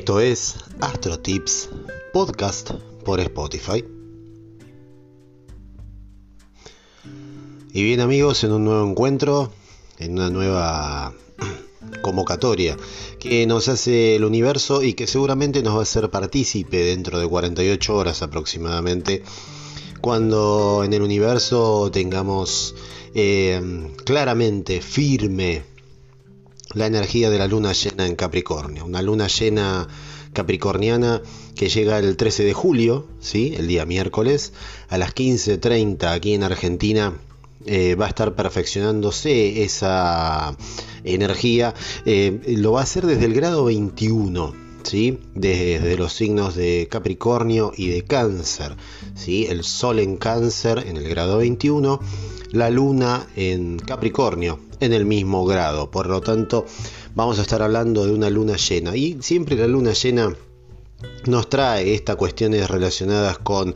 Esto es Astro Tips Podcast por Spotify. Y bien amigos, en un nuevo encuentro, en una nueva convocatoria que nos hace el universo y que seguramente nos va a hacer partícipe dentro de 48 horas aproximadamente, cuando en el universo tengamos eh, claramente, firme, la energía de la luna llena en Capricornio, una luna llena capricorniana que llega el 13 de julio, ¿sí? el día miércoles, a las 15.30 aquí en Argentina. Eh, va a estar perfeccionándose esa energía. Eh, lo va a hacer desde el grado 21, ¿sí? desde, los signos de Capricornio y de Cáncer. ¿sí? El Sol en Cáncer en el grado 21, la Luna en Capricornio en el mismo grado. Por lo tanto, vamos a estar hablando de una luna llena. Y siempre la luna llena nos trae estas cuestiones relacionadas con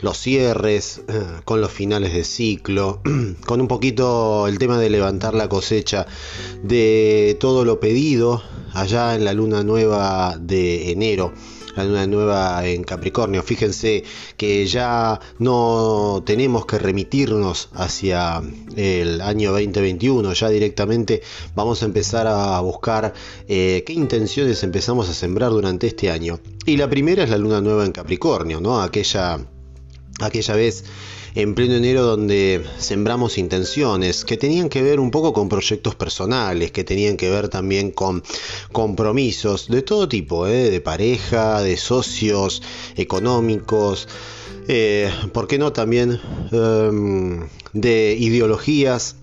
los cierres, eh, con los finales de ciclo, con un poquito el tema de levantar la cosecha de todo lo pedido allá en la luna nueva de enero la luna nueva en Capricornio. Fíjense que ya no tenemos que remitirnos hacia el año 2021, ya directamente vamos a empezar a buscar eh, qué intenciones empezamos a sembrar durante este año. Y la primera es la luna nueva en Capricornio, ¿no? Aquella, aquella vez en pleno enero donde sembramos intenciones que tenían que ver un poco con proyectos personales, que tenían que ver también con compromisos de todo tipo, ¿eh? de pareja, de socios, económicos, eh, ¿por qué no también em, de ideologías?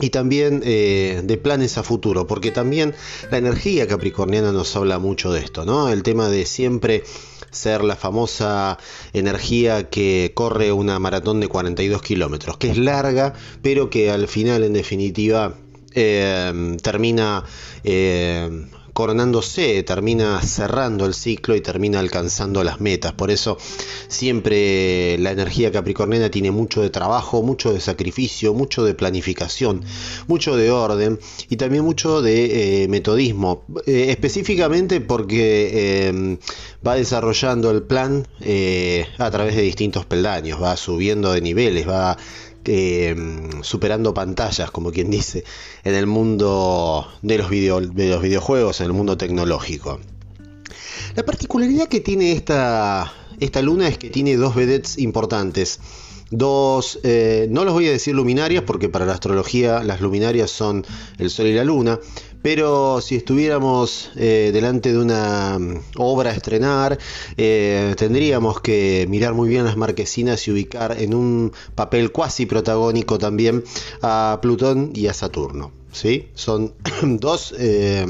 y también eh, de planes a futuro, porque también la energía capricorniana nos habla mucho de esto, ¿no? El tema de siempre ser la famosa energía que corre una maratón de 42 kilómetros, que es larga, pero que al final, en definitiva, eh, termina eh, coronándose, termina cerrando el ciclo y termina alcanzando las metas. Por eso siempre la energía capricorniana tiene mucho de trabajo, mucho de sacrificio, mucho de planificación, mucho de orden y también mucho de eh, metodismo. Eh, específicamente porque eh, va desarrollando el plan a través de distintos peldaños, va subiendo de niveles, va Mm, superando pantallas, como quien dice, en el mundo de los, de los videojuegos, en el mundo tecnológico. La particularidad que tiene esta, esta luna es que tiene dos vedettes importantes. Dos, eh, no los voy a decir luminarias porque para la astrología las luminarias son el Sol y la Luna, pero si estuviéramos eh, delante de una mm, obra a estrenar, eh, tendríamos que mirar muy bien las marquesinas y ubicar en un papel cuasi protagónico también a Plutón y a Saturno. ¿sí? Son dos eh,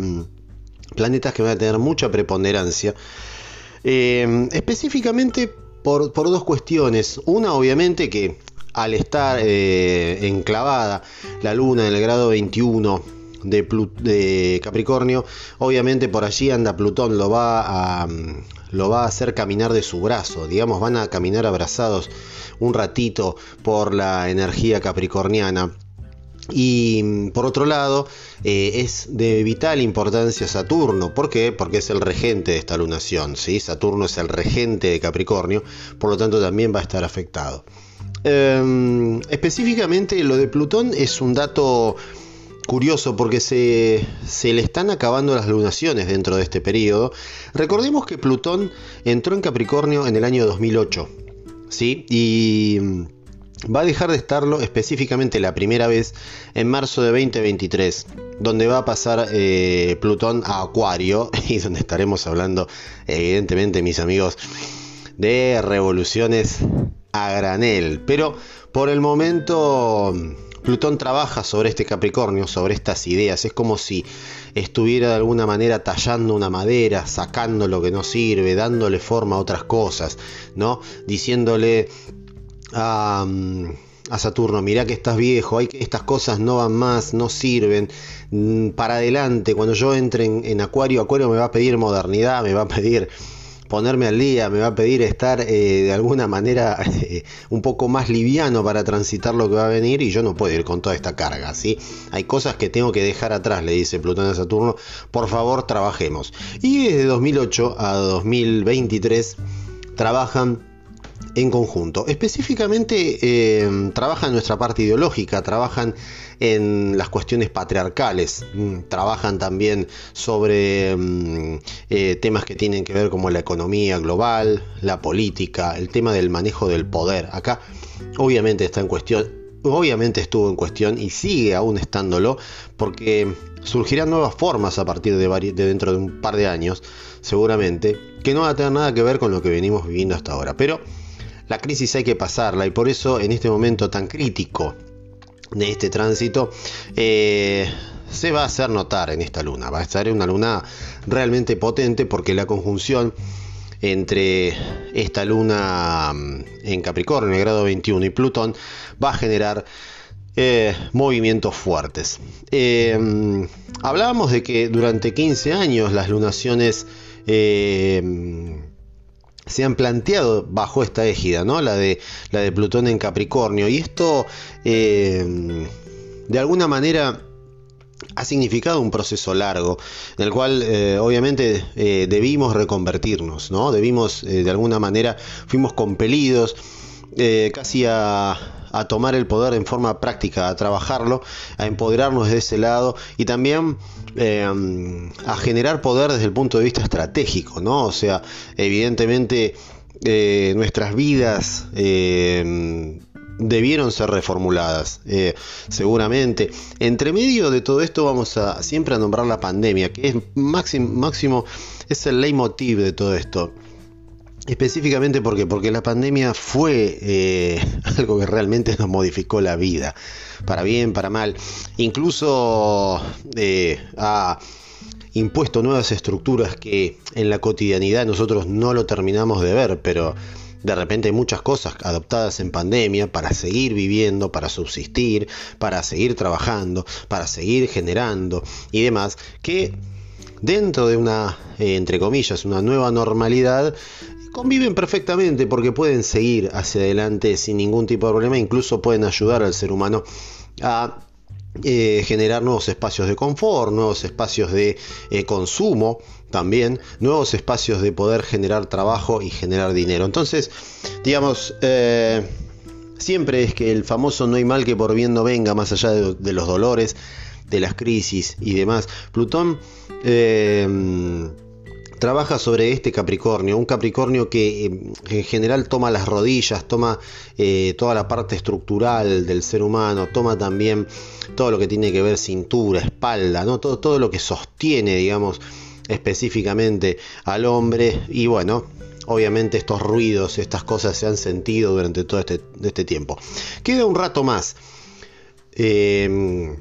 planetas que van a tener mucha preponderancia. específicamente por, por dos cuestiones. Una, obviamente, que al estar enclavada la Luna en el grado 21, de, Capricornio, obviamente por allí anda Plutón, lo va, a, lo va a hacer caminar de su brazo, digamos, van a caminar abrazados un ratito por la energía capricorniana. Y por otro lado, eh, es de vital importancia Saturno. ¿Por qué? Porque es el regente de esta lunación. ¿sí? Saturno es el regente de Capricornio, por lo tanto también va a estar afectado. Em, específicamente lo de Plutón es un dato curioso porque se, le están acabando las lunaciones dentro de este periodo. Recordemos que Plutón entró en Capricornio en el año 2008, ¿sí? Y va a dejar de estarlo específicamente la primera vez en marzo de 2023, donde va a pasar eh, Plutón a Acuario y donde estaremos hablando, evidentemente, mis amigos, de revoluciones a granel. Pero por el momento Plutón trabaja sobre este Capricornio, sobre estas ideas. Es como si estuviera de alguna manera tallando una madera, sacando lo que no sirve, dándole forma a otras cosas, ¿no? Diciéndole a, Saturno, mira que estás viejo, hay estas cosas no van más, no sirven. Mm, para adelante, cuando yo entre en, en Acuario, Acuario me va a pedir modernidad, me va a pedir ponerme al día, me va a pedir estar eh, de alguna manera eh, un poco más liviano para transitar lo que va a venir y yo no puedo ir con toda esta carga, ¿sí? Hay cosas que tengo que dejar atrás, le dice Plutón a Saturno, por favor trabajemos. Y desde 2008 a 2023 trabajan en conjunto. Específicamente eh, trabajan nuestra parte ideológica, trabajan en las cuestiones patriarcales, mm, trabajan también sobre mm, eh, temas que tienen que ver como la economía global, la política, el tema del manejo del poder. Acá obviamente está en cuestión, obviamente estuvo en cuestión y sigue aún estándolo porque surgirán nuevas formas a partir de, de dentro de un par de años, seguramente, que no va a tener nada que ver con lo que venimos viviendo hasta ahora. Pero la crisis hay que pasarla y por eso en este momento tan crítico de este tránsito eh, se va a hacer notar en esta luna. Va a estar una luna realmente potente porque la conjunción entre esta luna mm, en Capricornio, en el grado 21, y Plutón va a generar eh, movimientos fuertes. Eh, mm, hablábamos de que durante 15 años las lunaciones se han planteado bajo esta égida, ¿no? La de, la de Plutón en Capricornio. Y esto, eh, de alguna manera, ha significado un proceso largo, en el cual eh, obviamente eh, debimos reconvertirnos, ¿no? Debimos, de alguna manera, fuimos compelidos casi a, a tomar el poder en forma práctica, a trabajarlo, a empoderarnos de ese lado y también eh, a generar poder desde el punto de vista estratégico, ¿no? O sea, evidentemente eh, nuestras vidas eh, debieron ser reformuladas, seguramente. Entre medio de todo esto vamos a siempre a nombrar la pandemia, que es máximo, máximo es el leitmotiv de todo esto. Específicamente porque, porque la pandemia fue eh, algo que realmente nos modificó la vida, para bien, para mal. Incluso eh, ha impuesto nuevas estructuras que en la cotidianidad nosotros no lo terminamos de ver, pero de repente hay muchas cosas adoptadas en pandemia para seguir viviendo, para subsistir, para seguir trabajando, para seguir generando y demás, que dentro de una, eh, entre comillas, una nueva normalidad, conviven perfectamente porque pueden seguir hacia adelante sin ningún tipo de problema, incluso pueden ayudar al ser humano a eh, generar nuevos espacios de confort, nuevos espacios de eh, consumo también, nuevos espacios de poder generar trabajo y generar dinero. Entonces, digamos, eh, siempre es que el famoso no hay mal que por bien no venga, más allá de, los dolores, de las crisis y demás. Plutón trabaja sobre este Capricornio, un Capricornio que eh, en general toma las rodillas, toma eh, toda la parte estructural del ser humano, toma también todo lo que tiene que ver cintura, espalda, ¿no? todo, todo lo que sostiene, digamos, específicamente al hombre y bueno, obviamente estos ruidos, estas cosas se han sentido durante todo este, este tiempo. Queda un rato más. Eh,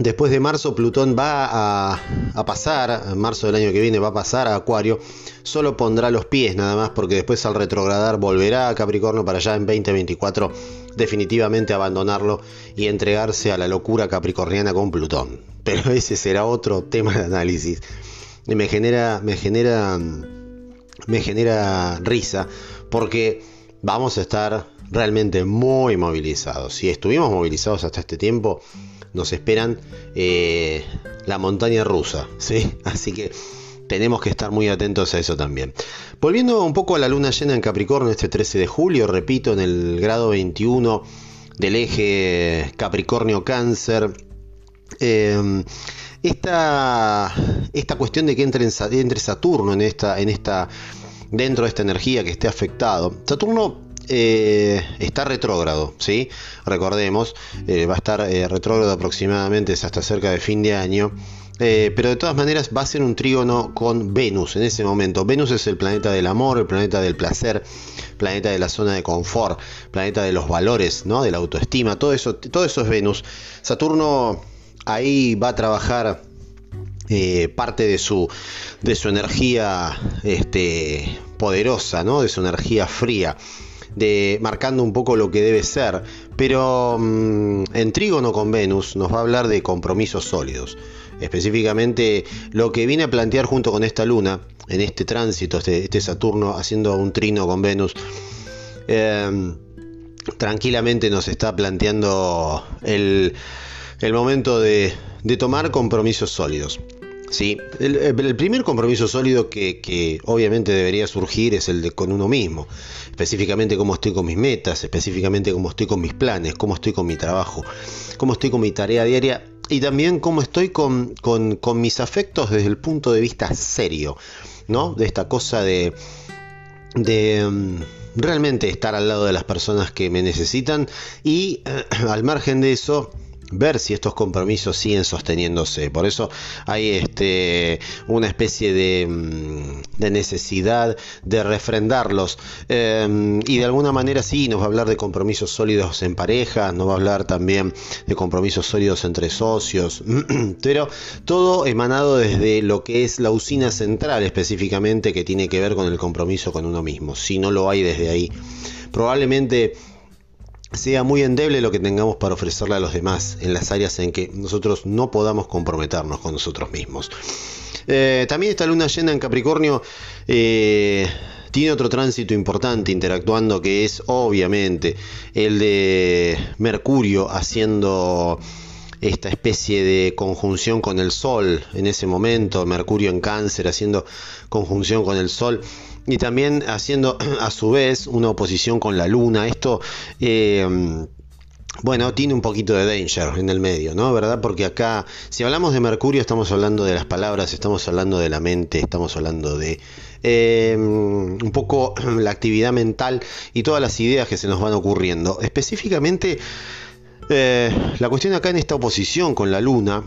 Después de marzo, Plutón va a, pasar, en marzo del año que viene va a pasar a Acuario, solo pondrá los pies nada más, porque después al retrogradar volverá a Capricornio para allá en 2024 definitivamente abandonarlo y entregarse a la locura capricorniana con Plutón. Pero ese será otro tema de análisis. Y me genera, me genera, me genera risa, porque vamos a estar realmente muy movilizados. Si estuvimos movilizados hasta este tiempo, nos esperan eh, la montaña rusa, ¿sí? Así que tenemos que estar muy atentos a eso también. Volviendo un poco a la luna llena en Capricornio este 13 de julio, repito, en el grado 21 del eje Capricornio-Cáncer. Eh, esta, esta cuestión de que entre, entre Saturno en esta, en esta, dentro de esta energía que esté afectado. Saturno eh, está retrógrado, ¿sí? Recordemos, eh, va a estar eh, retrógrado aproximadamente hasta cerca de fin de año. pero de todas maneras va a ser un trígono con Venus en ese momento. Venus es el planeta del amor, el planeta del placer, planeta de la zona de confort, planeta de los valores, ¿no? de la autoestima, todo eso, todo eso es Venus. Saturno ahí va a trabajar parte de su, de su energía este, poderosa, ¿no? de su energía fría de marcando un poco lo que debe ser. Pero mm, en Trígono con Venus nos va a hablar de compromisos sólidos. específicamente lo que viene a plantear junto con esta luna, en este tránsito, este, este Saturno haciendo un trino con Venus, em, tranquilamente nos está planteando el, momento de, tomar compromisos sólidos. Sí, el, primer compromiso sólido que, obviamente debería surgir es el de con uno mismo, específicamente cómo estoy con mis metas, específicamente cómo estoy con mis planes, cómo estoy con mi trabajo, cómo estoy con mi tarea diaria y también cómo estoy con, mis afectos desde el punto de vista serio, ¿no? De esta cosa de, mm, realmente estar al lado de las personas que me necesitan y al margen de eso ver si estos compromisos siguen sosteniéndose. Por eso hay este, una especie de, mm, necesidad de refrendarlos. Em, y de alguna manera sí, nos va a hablar de compromisos sólidos en pareja, nos va a hablar también de compromisos sólidos entre socios, pero todo emanado desde lo que es la usina central específicamente que tiene que ver con el compromiso con uno mismo. Si no lo hay desde ahí, probablemente sea muy endeble lo que tengamos para ofrecerle a los demás en las áreas en que nosotros no podamos comprometernos con nosotros mismos. Eh, también esta luna llena en Capricornio eh, tiene otro tránsito importante interactuando que es obviamente el de Mercurio haciendo esta especie de conjunción con el Sol en ese momento, Mercurio en cáncer haciendo conjunción con el Sol y también haciendo a su vez una oposición con la luna. Esto, eh, bueno, tiene un poquito de danger en el medio, ¿no? ¿Verdad? Porque acá, si hablamos de Mercurio, estamos hablando de las palabras, estamos hablando de la mente, estamos hablando de eh, un poco la actividad mental y todas las ideas que se nos van ocurriendo. Específicamente, eh, la cuestión acá en esta oposición con la luna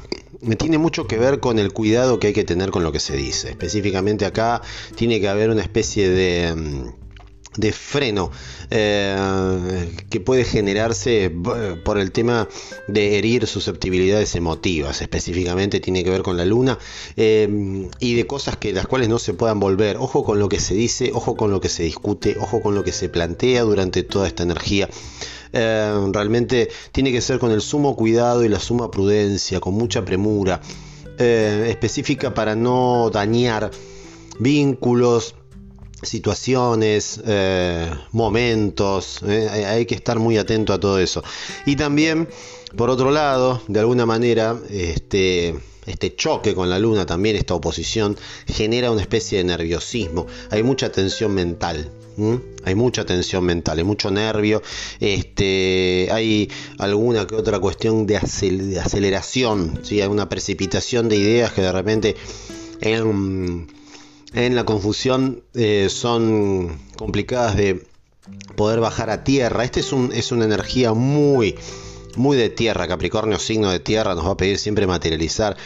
tiene mucho que ver con el cuidado que hay que tener con lo que se dice. Específicamente acá tiene que haber una especie de mm, freno eh, que puede generarse por el tema de herir susceptibilidades emotivas. Específicamente tiene que ver con la luna eh, y de cosas que las cuales no se puedan volver. Ojo con lo que se dice ojo con lo que se discute ojo con lo que se plantea durante toda esta energía eh, realmente tiene que ser con el sumo cuidado y la suma prudencia, con mucha premura, eh, específica para no dañar vínculos, situaciones, eh, momentos, hay que estar muy atento a todo eso. Y también, por otro lado, de alguna manera, este, este choque con la luna, también esta oposición, genera una especie de nerviosismo, hay mucha tensión mental. Hay mucha tensión mental, hay mucho nervio, este, hay alguna que otra cuestión de, aceleración, ¿sí? hay una precipitación de ideas que de repente en, la confusión eh, son complicadas de poder bajar a tierra. Este es, un, es una energía muy, muy de tierra, Capricornio, signo de tierra, nos va a pedir siempre materializar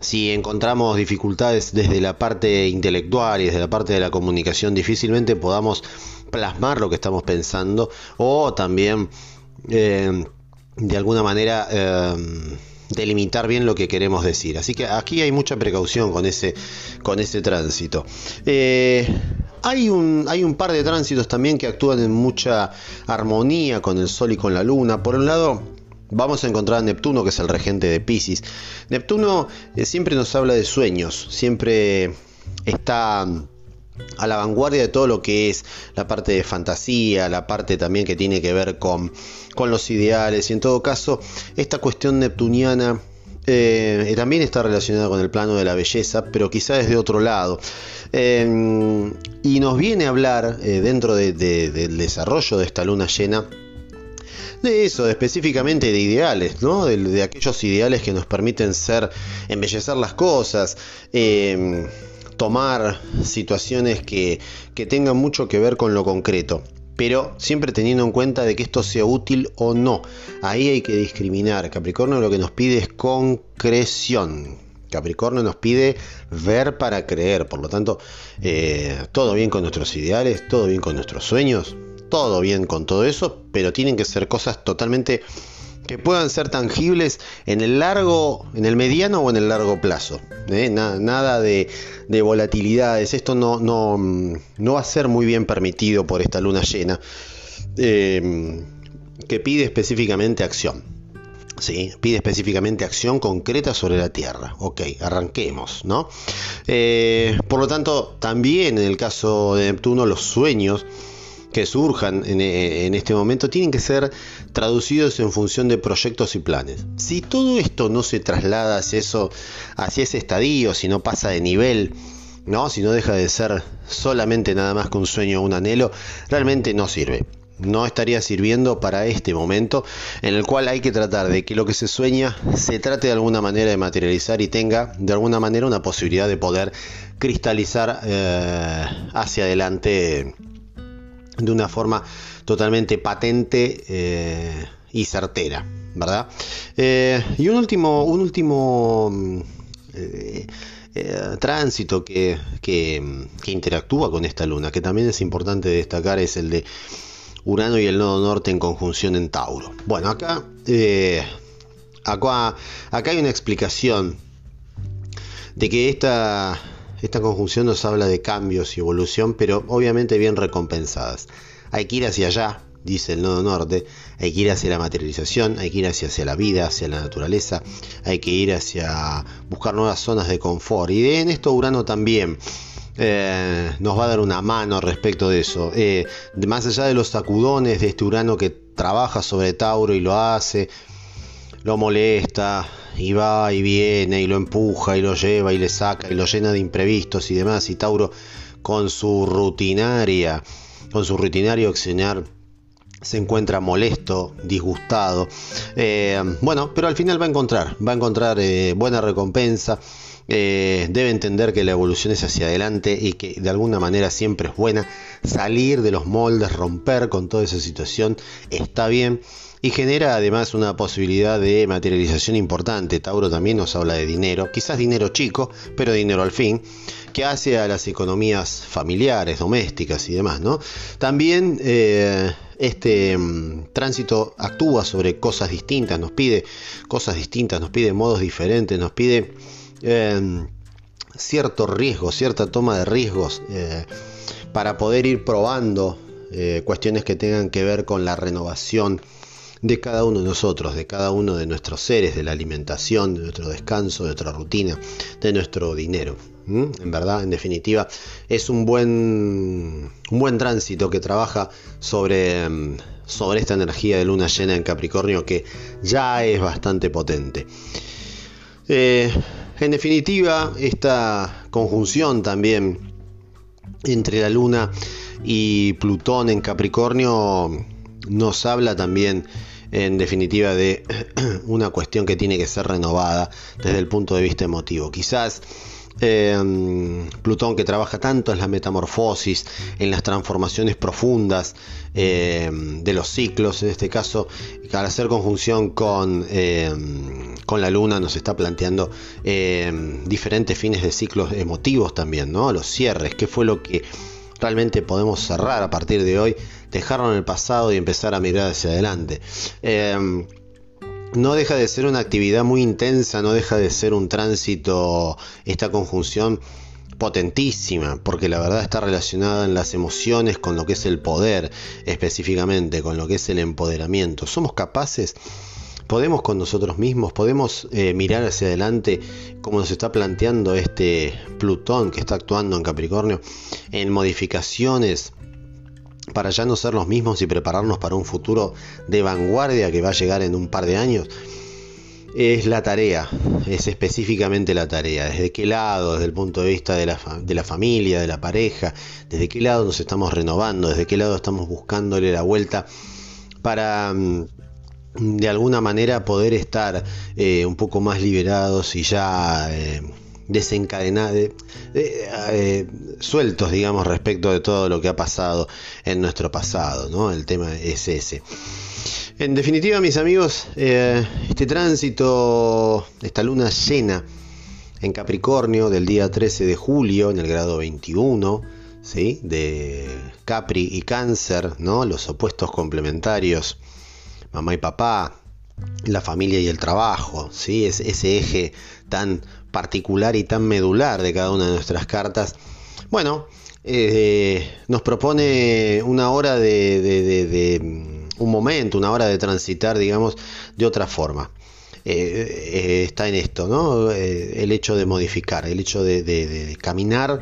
si encontramos dificultades desde la parte intelectual y desde la parte de la comunicación, difícilmente podamos plasmar lo que estamos pensando o también eh, de alguna manera eh, delimitar bien lo que queremos decir. Así que aquí hay mucha precaución con ese, con ese tránsito. Eh, hay un, hay un par de tránsitos también que actúan en mucha armonía con el Sol y con la Luna. Por un lado, Vamos a encontrar a Neptuno, que es el regente de Pisces. Neptuno eh, siempre nos habla de sueños, siempre está a la vanguardia de todo lo que es la parte de fantasía, la parte también que tiene que ver con, con los ideales y en todo caso esta cuestión neptuniana eh, también está relacionada con el plano de la belleza, pero quizá desde otro lado. Eh, y nos viene a hablar dentro del desarrollo de esta luna llena de eso, específicamente de ideales, ¿no? De, aquellos ideales que nos permiten ser, embellecer las cosas, em, tomar situaciones que, que tengan mucho que ver con lo concreto pero siempre teniendo en cuenta de que esto sea útil o no. Ahí hay que discriminar. Capricornio lo que nos pide es concreción. Capricornio nos pide ver para creer. Por lo tanto, eh, todo bien con nuestros ideales, todo bien con nuestros sueños, todo bien con todo eso, pero tienen que ser cosas totalmente que puedan ser tangibles en el largo, en el mediano o en el largo plazo. ¿eh? nada de, volatilidades. Esto no, no, no, va a ser muy bien permitido por esta luna llena, eh, que pide específicamente acción. ¿sí? Pide específicamente acción concreta sobre la Tierra. Ok, arranquemos, ¿no? Eh, por lo tanto, también en el caso de Neptuno, los sueños que surjan en, en, este momento tienen que ser traducidos en función de proyectos y planes. Si todo esto no se traslada hacia eso, hacia ese estadio, si no pasa de nivel, ¿no? Si no deja de ser solamente nada más que un sueño o un anhelo, realmente no sirve no estaría sirviendo para este momento en el cual hay que tratar de que lo que se sueña se trate de alguna manera de materializar y tenga de alguna manera una posibilidad de poder cristalizar eh, hacia adelante de una forma totalmente patente eh, y certera, ¿verdad? Eh, y un último, un último tránsito que, que interactúa con esta luna, que también es importante destacar, es el de Urano y el nodo norte en conjunción en Tauro. Bueno, acá, eh, acá, acá hay una explicación de que esta, esta conjunción nos habla de cambios y evolución, pero obviamente bien recompensadas. Hay que ir hacia allá, dice el nodo norte, hay que ir hacia la materialización, hay que ir hacia, la vida, hacia la naturaleza, hay que ir hacia buscar nuevas zonas de confort. Y en esto Urano también eh, nos va a dar una mano respecto de eso. Eh, más allá de los sacudones de este Urano que trabaja sobre Tauro y lo hace, lo molesta y va y viene y lo empuja y lo lleva y le saca y lo llena de imprevistos y demás. Y Tauro con su rutinaria, con su rutinario accionar se encuentra molesto, disgustado. Eh, bueno, pero al final va a encontrar, va a encontrar buena recompensa. Eh, debe entender que la evolución es hacia adelante y que de alguna manera siempre es buena. Salir de los moldes, romper con toda esa situación está bien y genera además una posibilidad de materialización importante. Tauro también nos habla de dinero, quizás dinero chico, pero dinero al fin, que hace a las economías familiares, domésticas y demás. ¿no? También eh, este mm, tránsito actúa sobre cosas distintas, nos pide cosas distintas, nos pide modos diferentes, nos pide eh, cierto riesgo, cierta toma de riesgos eh, para poder ir probando eh, cuestiones que tengan que ver con la renovación de cada uno de nosotros, de cada uno de nuestros seres, de la alimentación, de nuestro descanso, de nuestra rutina, de nuestro dinero. En verdad, en definitiva, es un buen, un buen tránsito que trabaja sobre, sobre esta energía de luna llena en Capricornio que ya es bastante potente. Eh, en definitiva, esta conjunción también entre la Luna y Plutón en Capricornio nos habla también en definitiva de una cuestión que tiene que ser renovada desde el punto de vista emotivo. Quizás eh, Plutón que trabaja tanto en la metamorfosis, en las transformaciones profundas eh, de los ciclos, en este caso, al hacer conjunción con, eh, con la Luna nos está planteando diferentes fines de ciclos emotivos también, ¿no? Los cierres, qué fue lo que realmente podemos cerrar a partir de hoy, dejarlo en el pasado y empezar a mirar hacia adelante no deja de ser una actividad muy intensa, no deja de ser un tránsito, esta conjunción potentísima, porque la verdad está relacionada en las emociones con lo que es el poder, específicamente con lo que es el empoderamiento. ¿Somos capaces? ¿Podemos con nosotros mismos? ¿Podemos eh, mirar hacia adelante como nos está planteando este Plutón que está actuando en Capricornio en modificaciones para ya no ser los mismos y prepararnos para un futuro de vanguardia que va a llegar en un par de años, es la tarea, es específicamente la tarea, desde qué lado, desde el punto de vista de la, de la familia, de la pareja, desde qué lado nos estamos renovando, desde qué lado estamos buscándole la vuelta para mm, de alguna manera poder estar eh, un poco más liberados y ya... Eh, desencadenados, eh, sueltos, digamos, respecto de todo lo que ha pasado en nuestro pasado, ¿no? El tema es ese. En definitiva, mis amigos, este tránsito, esta luna llena en Capricornio del día 13 de julio, en el grado 21, ¿sí? de Capri y Cáncer, ¿no? los opuestos complementarios, mamá y papá, la familia y el trabajo, ¿sí? es ese eje tan particular y tan medular de cada una de nuestras cartas, bueno, eh, nos propone una hora de, un momento, una hora de transitar, digamos, de otra forma. eh, está en esto, ¿no? el hecho de modificar, el hecho de, caminar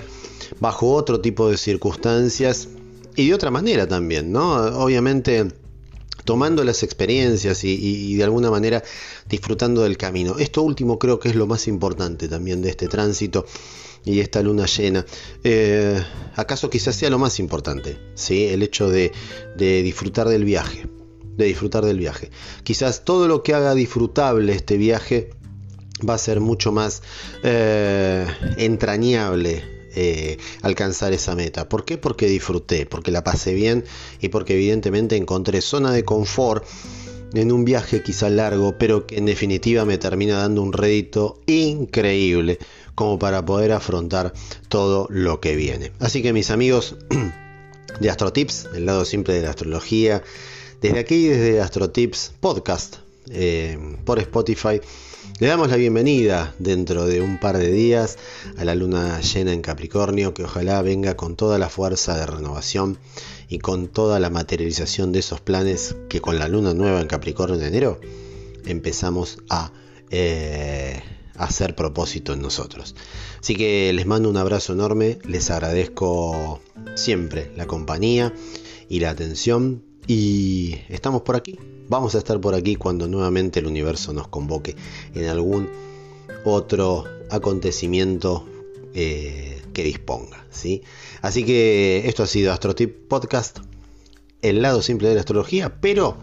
bajo otro tipo de circunstancias y de otra manera también, ¿no? Obviamente tomando las experiencias y, de alguna manera disfrutando del camino. Esto último creo que es lo más importante también de este tránsito y esta luna llena. Eh, ¿Acaso quizás sea lo más importante? ¿sí? El hecho de, disfrutar del viaje. De disfrutar del viaje. Quizás todo lo que haga disfrutable este viaje va a ser mucho más eh, entrañable eh, alcanzar esa meta. ¿Por qué? Porque disfruté, porque la pasé bien y porque evidentemente encontré zona de confort en un viaje quizá largo, pero que en definitiva me termina dando un rédito increíble como para poder afrontar todo lo que viene. Así que mis amigos de AstroTips, el lado simple de la astrología, desde aquí, desde AstroTips Podcast, eh, por Spotify, le damos la bienvenida dentro de un par de días a la luna llena en Capricornio, que ojalá venga con toda la fuerza de renovación y con toda la materialización de esos planes que con la luna nueva en Capricornio en enero empezamos a eh, hacer propósito en nosotros. Así que les mando un abrazo enorme, les agradezco siempre la compañía y la atención y estamos por aquí. Vamos a estar por aquí cuando nuevamente el universo nos convoque en algún otro acontecimiento eh, que disponga. ¿sí? Así que esto ha sido AstroTip Podcast, el lado simple de la astrología, pero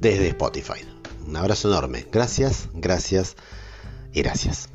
desde Spotify. Un abrazo enorme. Gracias, gracias y gracias.